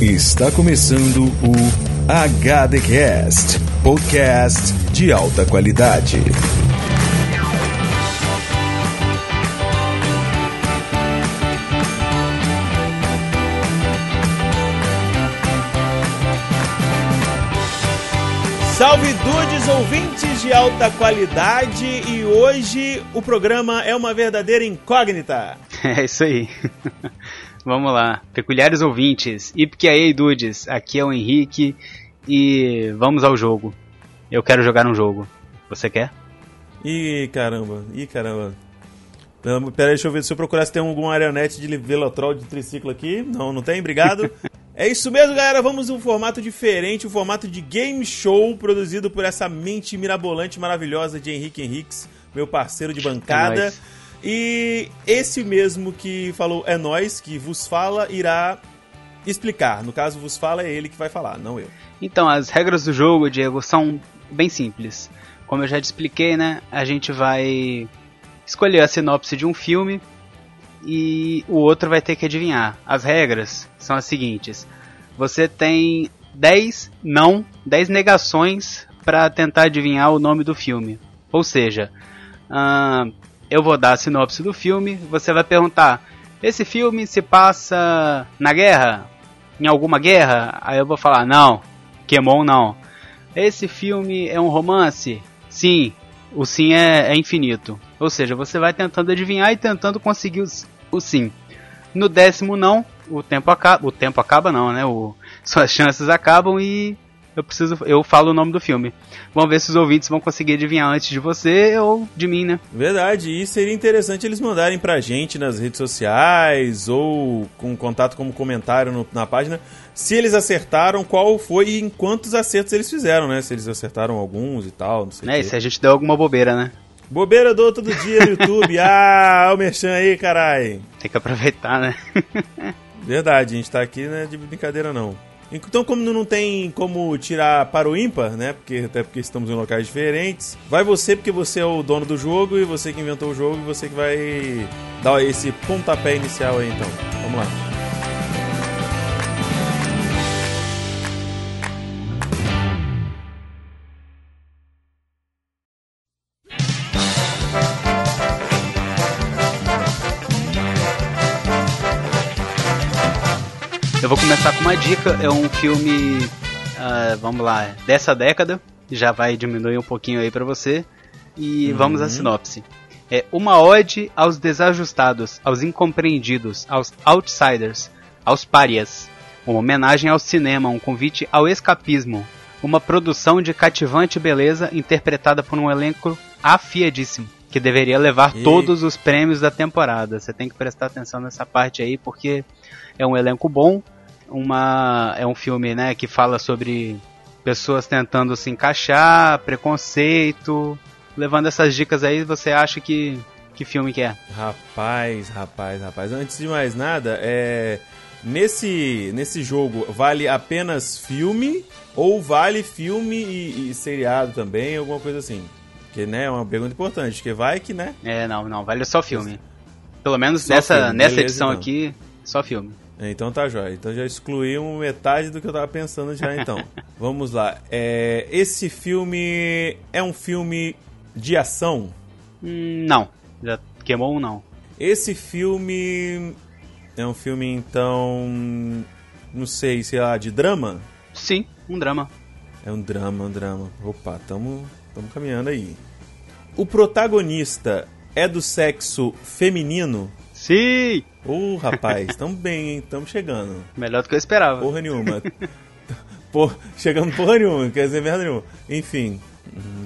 Está começando o HDcast, podcast de alta qualidade. Salve dudes ouvintes de alta qualidade e hoje o programa é uma verdadeira incógnita. É isso aí. Vamos lá. Peculiares ouvintes. Ipke aí, dudes. Aqui é o Henrique e vamos ao jogo. Eu quero jogar um jogo. Você quer? Ih, caramba. Ih, caramba. Pera aí, deixa eu ver se eu procurar se tem alguma aeronete de velotrol de triciclo aqui. Não, não tem? Obrigado. é isso mesmo, galera. Vamos um formato diferente, um formato de game show produzido por essa mente mirabolante maravilhosa de Henrique Henriques, meu parceiro de bancada. É E esse mesmo que falou é nós, que vos fala, irá explicar. No caso, vos fala é ele que vai falar, não eu. Então, as regras do jogo, Diego, são bem simples. Como eu já te expliquei, né? A gente vai escolher a sinopse de um filme e o outro vai ter que adivinhar. As regras são as seguintes: você tem 10 não, 10 negações para tentar adivinhar o nome do filme. Ou seja, ahn, eu vou dar a sinopse do filme, você vai perguntar: esse filme se passa na guerra? Em alguma guerra? Aí eu vou falar: não, Pokémon não. Esse filme é um romance? Sim, o sim é, é infinito. Ou seja, você vai tentando adivinhar e tentando conseguir o sim. No décimo não, o tempo acaba. O tempo acaba não, né? O, suas chances acabam e eu preciso. Eu falo o nome do filme. Vamos ver se os ouvintes vão conseguir adivinhar antes de você ou de mim, né? Verdade, e seria interessante eles mandarem pra gente nas redes sociais ou com contato como comentário no- na página se eles acertaram, qual foi e em quantos acertos eles fizeram, né? Se eles acertaram alguns e tal, não sei o quê. se a gente deu alguma bobeira, né? Bobeira eu dou todo dia no YouTube. ah, o merchan aí, carai. Tem que aproveitar, né? Verdade, a gente tá aqui, né, de brincadeira não. Então, como não tem como tirar para o ímpar, né? Porque, até porque estamos em locais diferentes. Vai você, porque você é o dono do jogo e você que inventou o jogo e você que vai dar esse pontapé inicial aí, então. Vamos lá. Dica. É um filme, ah, vamos lá, dessa década. Já vai diminuir um pouquinho aí pra você. E vamos à sinopse. É uma ode aos desajustados, aos incompreendidos, aos outsiders, aos párias. Uma homenagem ao cinema, um convite ao escapismo. Uma produção de cativante beleza interpretada por um elenco afiadíssimo. Que deveria levar E- todos os prêmios da temporada. Você tem que prestar atenção nessa parte aí, porque é um elenco bom, uma é um filme, né, que fala sobre pessoas tentando se encaixar, preconceito, levando essas dicas aí, você acha que que filme que é? Rapaz, rapaz, rapaz. Antes de mais nada, é. Nesse, nesse jogo, vale apenas filme ou vale filme e, e seriado também, alguma coisa assim? Porque, né, é uma pergunta importante, porque vai que, né? É, não, não, vale só filme. Pelo menos Só nessa filme, nessa beleza, edição então. aqui, só filme. Então tá jóia. Então já excluímos metade do que eu tava pensando já então. Vamos lá. É, esse filme é um filme de ação? Hum, não, já queimou um não. Esse filme é um filme então. Não sei, sei lá, de drama? Sim, um drama. É um drama, um drama. Opa, tamo, tamo caminhando aí. O protagonista é do sexo feminino? Sim, Ô, rapaz, tamo bem, hein? Tamo chegando. melhor do que eu esperava. Porra nenhuma. Por, chegando porra nenhuma, quer dizer merda nenhuma. Enfim.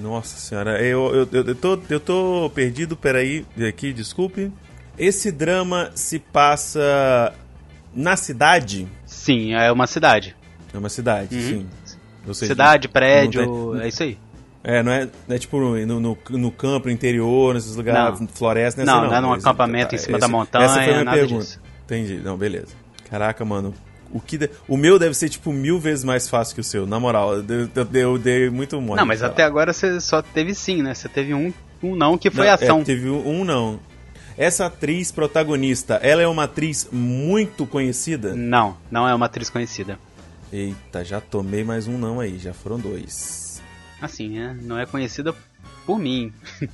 Nossa senhora, eu, eu, eu, eu tô, eu tô perdido, peraí, aqui, desculpe. Esse drama se passa na cidade? Sim, é uma cidade. É uma cidade, Uhum. sim. Seja, Cidade, prédio, tem- é isso aí. É, não é, não é tipo no, no, no campo, no interior, nesses lugares, Não. floresta, nessa Não, não. não é num Esse- acampamento em cima da montanha, Essa foi a minha nada pergunta. disso. Entendi, não, beleza. Caraca, mano. O, que de- o meu deve ser, tipo, mil vezes mais fácil que o seu, na moral. Eu, dei muito mole. Não, mas até agora você só teve sim, né? Você teve um, um não que foi Não, ação. É, teve um não. Essa atriz protagonista, ela é uma atriz muito conhecida? Não, não é uma atriz conhecida. Eita, já tomei mais um não aí, já foram dois. Assim, né? Não é conhecida por mim.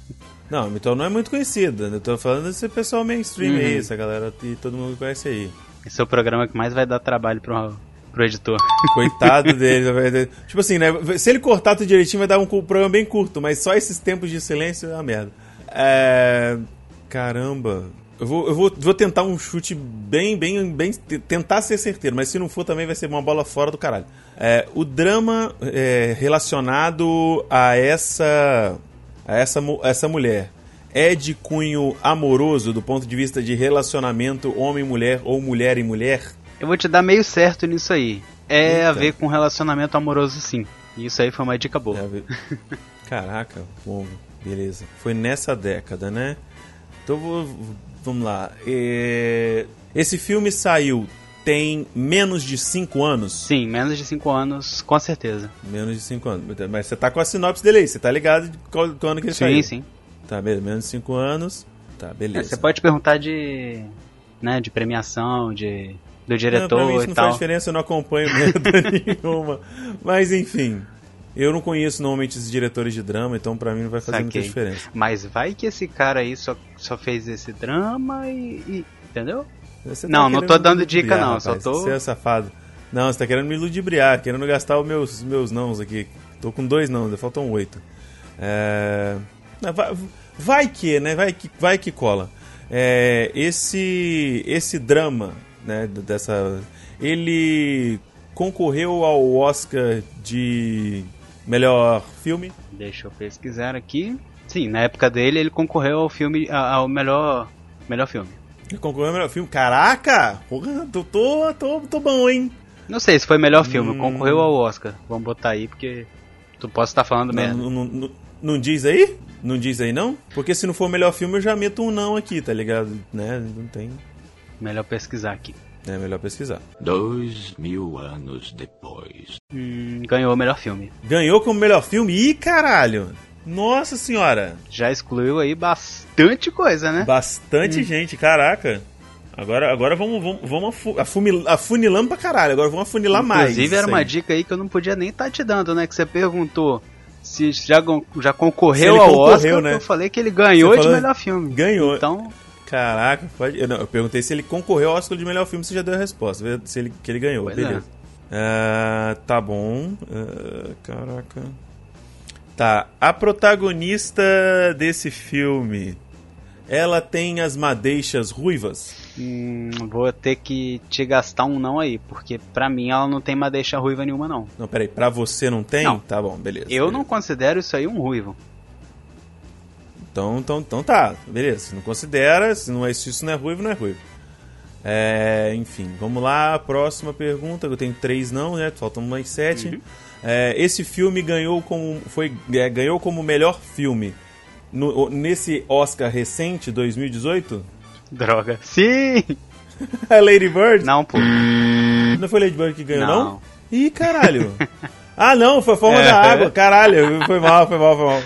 Não, então não é muito conhecida. Eu tô falando desse pessoal mainstream Uhum. aí, essa galera que todo mundo conhece aí. Esse é o programa que mais vai dar trabalho pro, pro editor. Coitado dele. tipo assim, né? Se ele cortar tudo direitinho, vai dar um programa bem curto, mas só esses tempos de silêncio é uma merda. É. Caramba. Eu vou, eu vou, vou tentar um chute bem, bem, bem. Tentar ser certeiro, mas se não for também vai ser uma bola fora do caralho. É, o drama é, relacionado a essa. a essa, essa mulher é de cunho amoroso do ponto de vista de relacionamento homem-mulher ou mulher e mulher? Eu vou te dar meio certo nisso aí. É a Eita. ver com relacionamento amoroso, sim. Isso aí foi uma dica boa. É, Caraca, bom, beleza. Foi nessa década, né? Então vou- vamos lá. É, Esse filme saiu tem menos de 5 anos? Sim, menos de 5 anos, com certeza. Menos de 5 anos. Mas você tá com a sinopse dele aí, você tá ligado de qual, qual ano que ele Sim, saiu? sim. Tá, beleza. Menos de 5 anos. Tá, É, beleza. você pode perguntar de. né, de premiação, de. do Não, diretor pra mim isso e não tal. faz diferença, eu não acompanho merda nenhuma. Mas enfim, eu não conheço normalmente esses diretores de drama, então pra mim não vai fazer muita Saquei. diferença. Mas vai que esse cara aí só, só fez esse drama e. e- entendeu? Tá Não, não tô dando dica, não, só rapaz. tô- Você é safado. Não, você tá querendo me ludibriar, querendo gastar os meus, meus nãos aqui. Tô com dois não, faltam oito. É... Vai, vai que, né? Vai que, vai que cola. É, esse, esse drama, né, dessa... Ele concorreu ao Oscar de melhor filme. Deixa eu pesquisar aqui. Sim, na época dele ele concorreu ao filme. ao melhor. melhor filme. Ele concorreu ao melhor filme. Caraca! Porra, tô, tô, tô, tô bom, hein? Não sei se foi melhor filme, Hum. concorreu ao Oscar. Vamos botar aí porque. Tu posso estar falando merda. Não, não, não, não diz aí? Não diz aí não? Porque se não for o melhor filme, eu já meto um não aqui, tá ligado? Né? Não tem. Melhor pesquisar aqui. É melhor pesquisar. Dois mil anos depois. Hum, ganhou o melhor filme. Ganhou como melhor filme? Ih, caralho! Nossa senhora! Já excluiu aí bastante coisa, né? Bastante gente, caraca! Agora, agora vamos, vamos, vamos afu- afumil- afunilando pra caralho, agora vamos afunilar mais. Inclusive era uma dica aí que eu não podia nem estar te dando, né? Que você perguntou se já, já Se concorreu ele ao concorreu, Oscar. né? Eu falei que ele ganhou de melhor filme. Ganhou. Então, Caraca, pode. Eu, não, eu perguntei se ele concorreu ao Oscar de melhor filme, você já deu a resposta. vê Se ele, que ele ganhou, Pois beleza. Ah, tá bom. Ah, caraca. Tá. A protagonista desse filme. Ela tem as madeixas ruivas? hum, vou ter que te gastar um não aí, porque pra mim ela não tem madeixa ruiva nenhuma, não. Não, peraí, pra você não tem? Não. Tá bom, beleza. Eu beleza. não considero isso aí um ruivo. Então, então, então tá, beleza. Se não considera, se, não é, se isso não é ruivo, não é ruivo. É, enfim, vamos lá, próxima pergunta. Eu tenho três não, né? Faltam mais sete. Uhum. É, esse filme ganhou como, foi, é, ganhou como melhor filme no- nesse Oscar recente, 2018? Droga. Sim! É Lady Bird? Não, pô. Não foi Lady Bird que ganhou, não? Não. Ih, caralho. ah, não, foi a Forma É. da Água. Caralho, foi mal, foi mal, foi mal.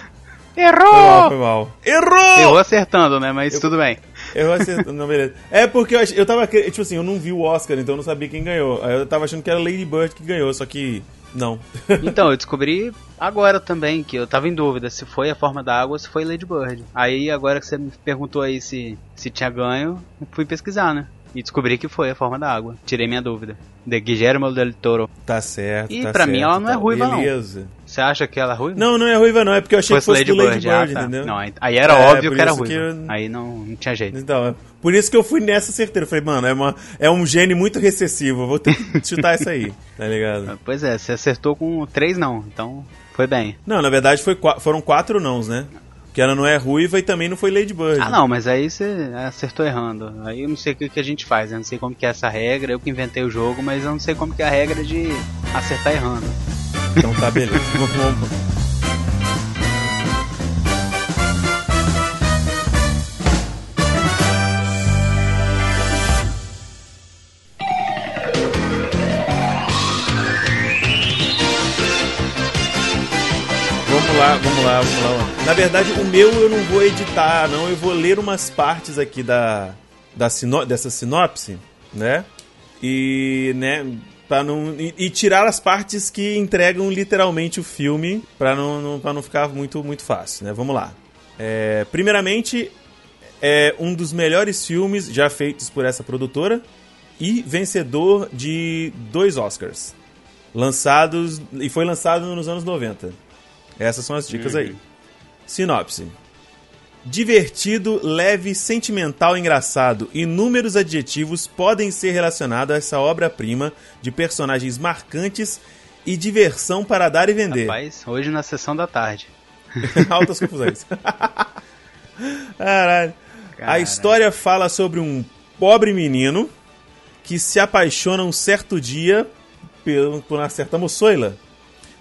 Foi mal, Errou! foi mal. Errou! Errou acertando, né? Mas tudo bem. Eu acertei, não, beleza. É porque eu, ach- eu tava, tipo assim, eu não vi o Oscar, então eu não sabia quem ganhou. Aí eu tava achando que era Lady Bird que ganhou, só que não. Então, eu descobri agora também que eu tava em dúvida se foi a forma da água ou se foi Lady Bird. Aí agora que você me perguntou aí se, se tinha ganho, eu fui pesquisar, né? E descobri que foi a forma da água. Tirei minha dúvida. De Guillermo del Toro. Tá certo, E tá pra mim certo, ela não é tá. ruiva, não. Beleza. Você acha que ela é ruiva? Não, não é ruiva não, é porque eu achei Fosse que fosse do Lady Bird, ah, tá. entendeu? Não, aí- era É, óbvio que era isso ruiva. que eu- Aí não, não tinha jeito. Então, é por isso que eu fui nessa certeira. Eu falei, mano, é, uma, é um gene muito recessivo, eu vou ter que chutar essa aí, tá ligado? Pois é, você acertou com três não, então foi bem. Não, na verdade foi, foram quatro nãos, né? Que ela não é ruiva e também não foi Lady Bird. Ah não, mas aí você acertou errando. Aí eu não sei o que, a gente faz, eu não sei como que é essa regra, eu que inventei o jogo, mas eu não sei como que é a regra de acertar errando. Então tá, beleza. Vamos- Vamos lá, vamos lá, vamos lá. Na verdade, o meu eu não vou editar, não. Eu vou ler umas partes aqui da, da sino, dessa sinopse, né? E, né, para não e, e, tirar as partes que entregam literalmente o filme, para não, não, pra não ficar muito muito fácil, né? Vamos lá. É, primeiramente, é um dos melhores filmes já feitos por essa produtora e vencedor de dois Oscars. Lançados e foi lançado nos anos 90. Essas são as dicas uhum. aí. Sinopse. Divertido, leve, sentimental, engraçado. Inúmeros adjetivos podem ser relacionados a essa obra-prima de personagens marcantes e diversão para dar e vender. Rapaz, hoje na sessão da tarde. Altas confusões. Caralho. A história fala sobre um pobre menino que se apaixona um certo dia por uma certa moçoila.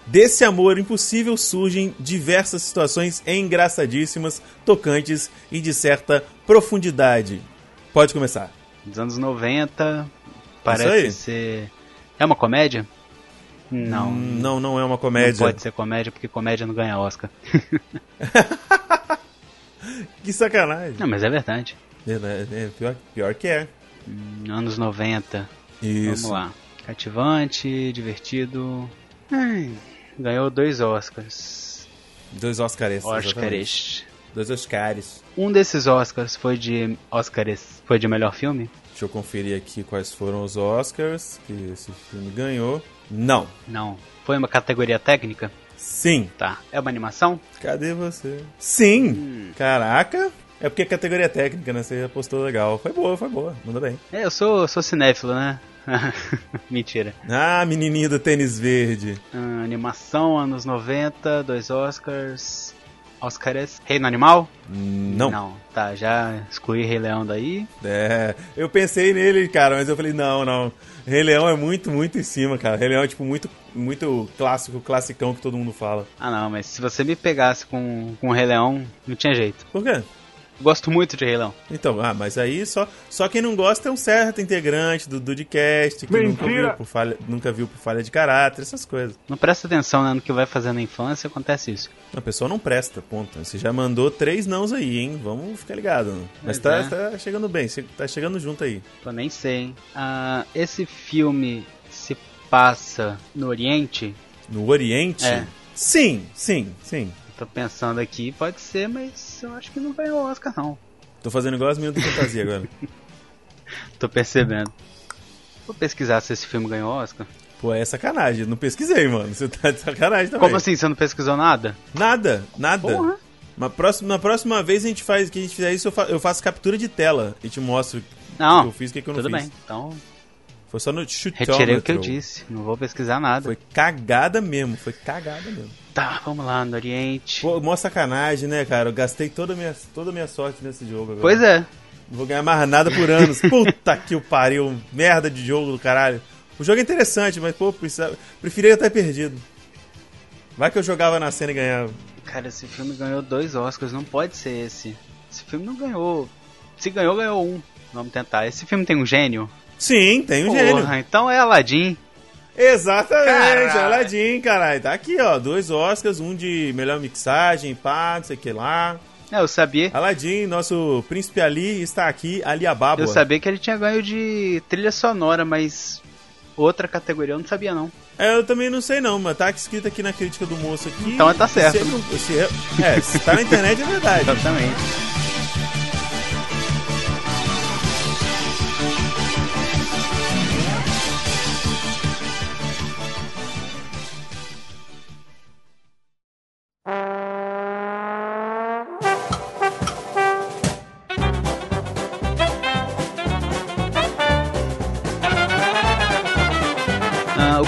Desse amor impossível surgem diversas situações engraçadíssimas, tocantes e de certa profundidade. Pode começar. Dos anos 90, parece ser. É uma comédia? Não. Hum, não, não é uma comédia. Não pode ser comédia porque comédia não ganha Oscar. que sacanagem. Não, mas é verdade. É, pior, pior que é. Hum, anos 90. Isso. Vamos lá. Cativante, divertido. Ai, ganhou dois Oscars. Dois Oscars. Oscars. Dois Oscars. Um desses Oscars foi de Oscars, foi de melhor filme? Deixa eu conferir aqui quais foram os Oscars que esse filme ganhou. Não. Não. Foi uma categoria técnica? Sim. Tá. É uma animação? Cadê você? Sim. Hum. Caraca. É porque a categoria técnica, né? Você apostou legal. Foi boa, foi boa. Manda bem. É, eu sou, sou cinéfilo, né? Mentira. Ah, menininho do tênis verde. Ah, animação, anos 90, dois Oscars. Oscars. Reino Animal? Não. Não, tá, já excluí Rei Leão daí. É, eu pensei nele, cara, mas eu falei, não, não. Rei Leão é muito, muito em cima, cara. Rei Leão é, tipo, muito, muito clássico, classicão que todo mundo fala. Ah, não, mas se você me pegasse com, com o Rei Leão, não tinha jeito. Por quê? Gosto muito de Rei Leão. Então, ah, mas aí só, só quem não gosta é um certo integrante do Dudcast, que nunca viu, por falha, nunca viu por falha de caráter, essas coisas. Não presta atenção né, no que vai fazer na infância, acontece isso. A pessoa não presta, ponto. Você já mandou três nãos aí, hein? Vamos ficar ligado. Mas, tá, é. tá, chegando bem, tá chegando junto aí. Eu nem sei, hein? Ah, esse filme se passa no Oriente? No Oriente? É. Sim, sim, sim. Tô pensando aqui, pode ser, mas eu acho que não ganhou o Oscar, não. Tô fazendo igual as minhas do Fantasia agora. Tô percebendo. Vou pesquisar se esse filme ganhou Oscar. Pô, é sacanagem. Não pesquisei, mano. Você tá de sacanagem também. Como assim? Você não pesquisou nada? Nada, nada. Porra. Na próxima, na próxima vez a gente faz, que a gente fizer isso, eu, fa eu faço captura de tela e te mostro não, o que eu fiz e o que, eu não tudo fiz. bem. Então, foi só no chutômetro. Retirei o que eu disse, não vou pesquisar nada. Foi cagada mesmo, foi cagada mesmo. Tá, vamos lá, no Oriente. Pô, mó sacanagem, né, cara? Eu gastei toda a minha, toda a minha sorte nesse jogo agora. Pois é. Não vou ganhar mais nada por anos. Puta que o pariu. Merda de jogo do caralho. O jogo é interessante, mas, pô, precisava... preferia estar perdido. Vai que eu jogava na cena e ganhava. Cara, esse filme ganhou dois Oscars, não pode ser esse. Esse filme não ganhou. Se ganhou, ganhou um. Vamos tentar. Esse filme tem um gênio? Sim, tem um Porra, gênio. então é Aladdin. Exatamente, caralho. Aladdin, caralho. Tá aqui, ó. Dois Oscars, um de melhor mixagem, pá, não sei o que lá. É, eu sabia. Aladdin, nosso príncipe Ali, está aqui, Ali Ababa. Eu sabia que ele tinha ganho de trilha sonora, mas outra categoria eu não sabia, não. É, eu também não sei, não, mas tá escrito aqui na crítica do moço aqui. Então tá certo. Se, se, é, se tá na internet é verdade. Exatamente.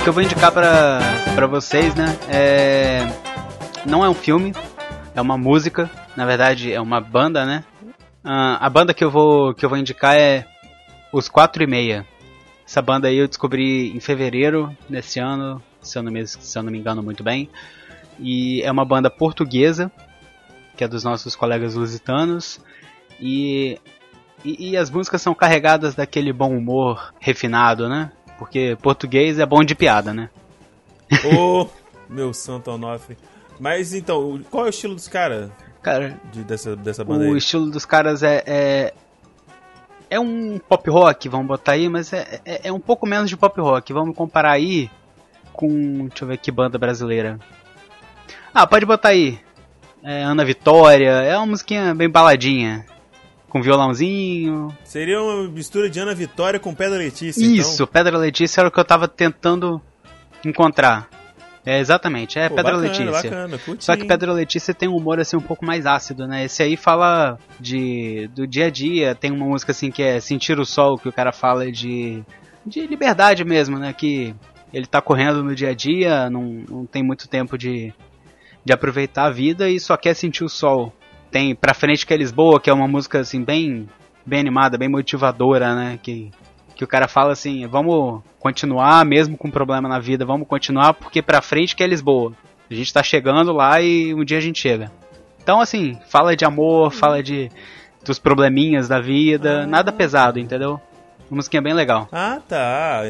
Que eu vou indicar pra, pra vocês, né? É... Não é um filme, é uma música. Na verdade, é uma banda, né? Uh, a banda que eu, vou, que eu vou indicar é Os Quatro e Meia. Essa banda aí eu descobri em fevereiro desse ano, se eu não me, se eu não me engano muito bem. E é uma banda portuguesa, que é dos nossos colegas lusitanos. E, e, e as músicas são carregadas daquele bom humor refinado, né? Porque português é bom de piada, né? Ô, oh, meu santo Onofre. Mas então, qual é o estilo dos caras Cara, de, dessa, dessa banda o aí? estilo dos caras é, é. é um pop rock, vamos botar aí, mas é, é, é um pouco menos de pop rock. Vamos comparar aí com. Deixa eu ver que banda brasileira. Ah, pode botar aí. É, Ana Vitória, é uma musiquinha bem baladinha. Com violãozinho. Seria uma mistura de Ana Vitória com Pedra Letícia. Isso, então. Pedra Letícia era o que eu tava tentando encontrar. É, exatamente, é Pô, Pedra bacana, Letícia. Bacana. Só que Pedra Letícia tem um humor assim um pouco mais ácido, né? Esse aí fala de do dia a dia, tem uma música assim que é Sentir o Sol, que o cara fala de de liberdade mesmo, né? Que ele tá correndo no dia a dia, não, não tem muito tempo de, de aproveitar a vida e só quer sentir o sol. Tem Pra Frente que é Lisboa, que é uma música assim bem bem animada, bem motivadora, né? Que que o cara fala assim, vamos continuar mesmo com problema na vida, vamos continuar porque pra frente que é Lisboa. A gente tá chegando lá e um dia a gente chega. Então assim, fala de amor, fala de dos probleminhas da vida, Ah. nada pesado, entendeu? Uma musiquinha bem legal. Ah, tá.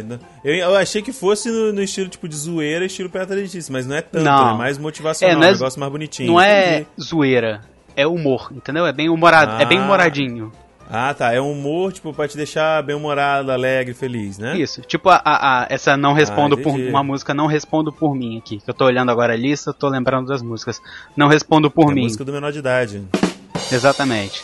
Eu, eu achei que fosse no, no estilo tipo de zoeira, estilo Pedra Letícia, mas não é tanto, Não. é mais motivacional, É, não é um negócio mais bonitinho. Não é Entendi. zoeira, é humor, entendeu? É bem humorado, é bem Ah. humoradinho. Ah, tá. É um humor, tipo, pra te deixar bem-humorado, alegre, feliz, né? Isso, tipo a, a- a- essa não respondo Ah, por uma música não respondo por mim aqui. Que eu tô olhando agora a lista, tô lembrando das músicas. Não respondo por É mim. música do menor de idade. Exatamente.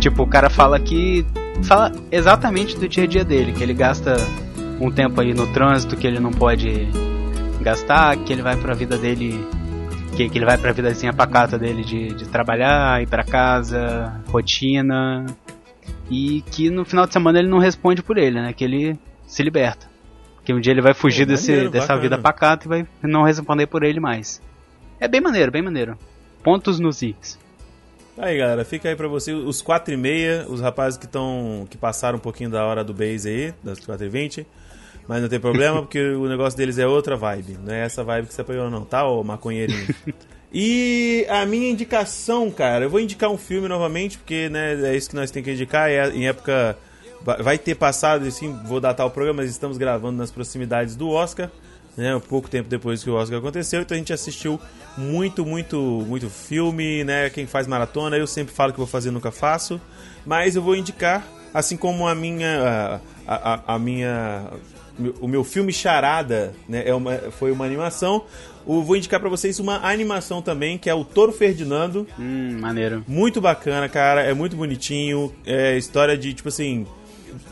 Tipo, o cara fala que. Fala exatamente do dia a dia dele, que ele gasta um tempo aí no trânsito que ele não pode gastar, que ele vai pra vida dele. Que, que ele vai pra vidazinha pacata dele de, de trabalhar, ir pra casa, rotina. E que no final de semana ele não responde por ele, né? Que ele se liberta. Que um dia ele vai fugir Pô, desse, maneiro, dessa bacana. vida pacata e vai não responder por ele mais. É bem maneiro, bem maneiro. Pontos nos X. Aí, galera, fica aí pra você os 4 e meia, os rapazes que estão que passaram um pouquinho da hora do base aí, das 4 e 20 mas não tem problema, porque o negócio deles é outra vibe, não é essa vibe que você apoiou não, tá, ô maconheirinho? E a minha indicação, cara, eu vou indicar um filme novamente, porque né, é isso que nós temos que indicar, é em época vai- ter passado, assim, vou datar o programa, mas estamos gravando nas proximidades do Oscar, né, um pouco tempo depois que o Oscar aconteceu, então a gente assistiu muito, muito, muito filme, né, quem faz maratona, eu sempre falo que vou fazer, nunca faço, mas eu vou indicar, assim como a minha, a, a, a minha, o meu filme Charada, né, é uma, foi uma animação, eu vou indicar pra vocês uma animação também, que é o Toro Ferdinando, Hum, maneiro. muito bacana, cara. É muito bonitinho. É história de, tipo assim.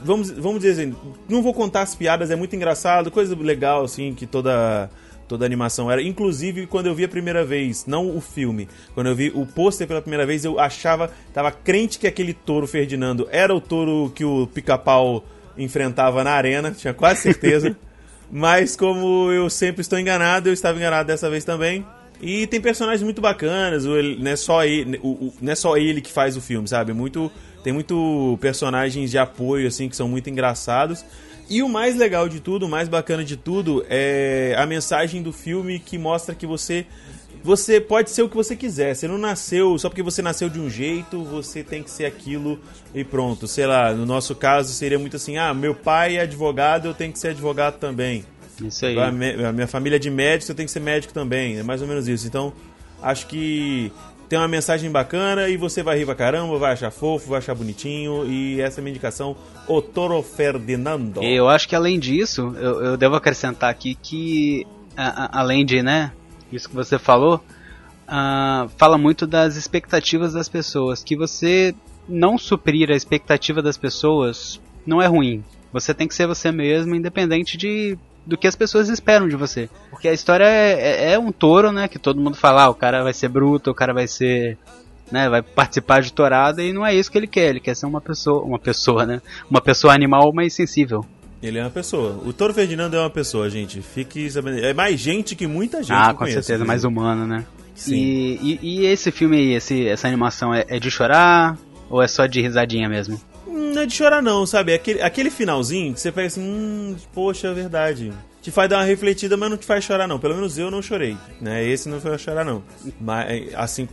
Vamos, vamos dizer assim, não vou contar as piadas, é muito engraçado, coisa legal, assim, que toda. Toda animação era. Inclusive, quando eu vi a primeira vez, não o filme, quando eu vi o pôster pela primeira vez, eu achava, tava crente que aquele touro Ferdinando era o touro que o pica-pau enfrentava na arena, tinha quase certeza. Mas como eu sempre estou enganado, eu estava enganado dessa vez também. E tem personagens muito bacanas, não, é só ele, o- não é só ele que faz o filme, sabe? Muito, tem muito personagens de apoio, assim, que são muito engraçados. E o mais legal de tudo, o mais bacana de tudo, é a mensagem do filme que mostra que você você pode ser o que você quiser. Você não nasceu só porque você nasceu de um jeito, você tem que ser aquilo e pronto. Sei lá, no nosso caso seria muito assim: ah, meu pai é advogado, eu tenho que ser advogado também. Isso aí. A, me- a minha família é de médicos, eu tenho que ser médico também. É mais ou menos isso. Então, acho que tem uma mensagem bacana e você vai rir pra caramba, vai achar fofo, vai achar bonitinho. E essa é a minha indicação: O Toro Ferdinando. Eu acho que além disso, eu, eu devo acrescentar aqui que, a- a- além de, né, isso que você falou, ah, fala muito das expectativas das pessoas. Que você não suprir a expectativa das pessoas não é ruim. Você tem que ser você mesmo, independente de do que as pessoas esperam de você. Porque a história é, é- é um touro, né, que todo mundo fala, ah, o cara vai ser bruto, o cara vai ser né, vai participar de tourada e não é isso que ele quer, ele quer ser uma pessoa, uma pessoa, né, uma pessoa animal, mas sensível. Ele é uma pessoa. O Toro Ferdinando é uma pessoa, gente. Fique sabendo. É mais gente que muita gente. ah, com conheço, certeza, mais humano, né? Sim. E, e, e esse filme aí, esse, essa animação é, é de chorar ou é só de risadinha mesmo? Não é de chorar, não, sabe? É Aquele, aquele finalzinho que você pega assim, hum, poxa, é verdade. te faz dar uma refletida, mas não te faz chorar, não. Pelo menos eu não chorei, né? Esse não foi chorar, não. Mas, assim,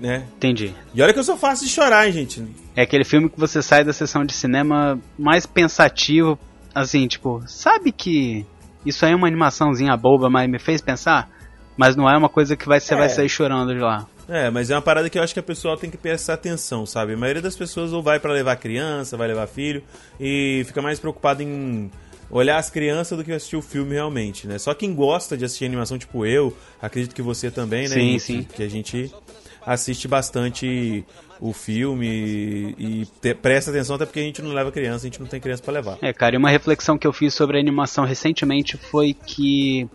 né? Entendi. E olha que eu sou fácil de chorar, hein, gente. É aquele filme que você sai da sessão de cinema mais pensativo, assim, tipo, sabe que isso aí é uma animaçãozinha boba, mas me fez pensar? Mas não é uma coisa que vai, você É. vai sair chorando de lá. É, mas é uma parada que eu acho que a pessoa tem que prestar atenção, sabe? A maioria das pessoas ou vai pra levar criança, vai levar filho e fica mais preocupado em olhar as crianças do que assistir o filme realmente, né? Só quem gosta de assistir animação, tipo eu, acredito que você também, né? Sim, sim. Que a gente assiste bastante o filme e, te- presta atenção até porque a gente não leva criança, a gente não tem criança pra levar. É, cara, e uma reflexão que eu fiz sobre a animação recentemente foi que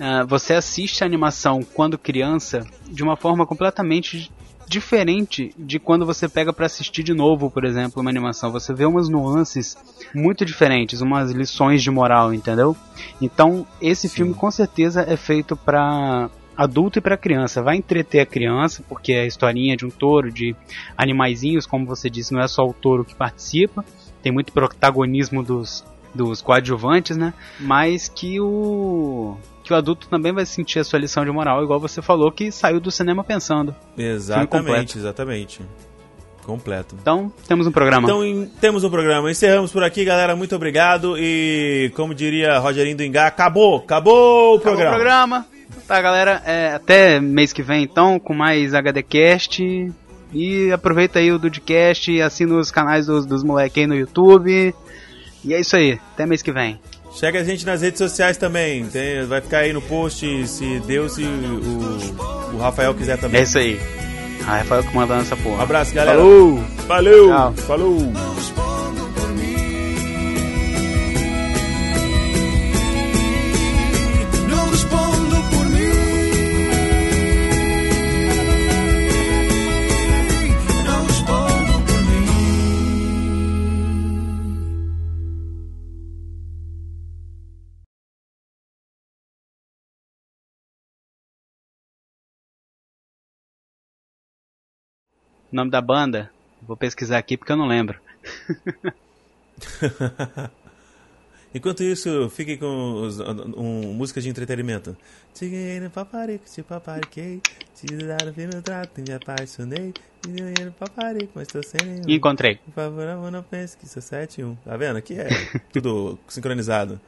ah, você assiste a animação quando criança de uma forma completamente diferente de quando você pega pra assistir de novo, por exemplo, uma animação. Você vê umas nuances muito diferentes, umas lições de moral, entendeu? Então, esse filme com certeza é feito pra adulto e pra criança. Vai entreter a criança, porque é a historinha de um touro, de animaizinhos, como você disse, não é só o touro que participa tem muito protagonismo dos, dos coadjuvantes, né? Mas que o que o adulto também vai sentir a sua lição de moral, igual você falou que saiu do cinema pensando. Exatamente, exatamente. Completo. Então, temos um programa. Então em- temos um programa. Encerramos por aqui, galera. Muito obrigado. E como diria Rogerinho do Engá, acabou! Acabou o Acabou programa. o programa. Tá, galera, é, até mês que vem então, com mais HDcast. E aproveita aí o Dudcast assina os canais dos, dos moleques aí no YouTube. E é isso aí, até mês que vem. Chega a gente nas redes sociais também. Tem- vai ficar aí no post se Deus e o, o Rafael quiser É também. isso aí. Ah, Rafael que manda nessa porra. Um abraço, galera. Falou! Valeu! Tchau. Falou! O nome da banda? Vou pesquisar aqui porque eu não lembro. Enquanto isso, fiquem com os, um, música de entretenimento. Paparico, te papariquei. Te trato, me apaixonei. Paparico, mas tô sem nenhum. Encontrei. Por favor, não pense que sou 7 1. Tá vendo? Aqui é tudo sincronizado.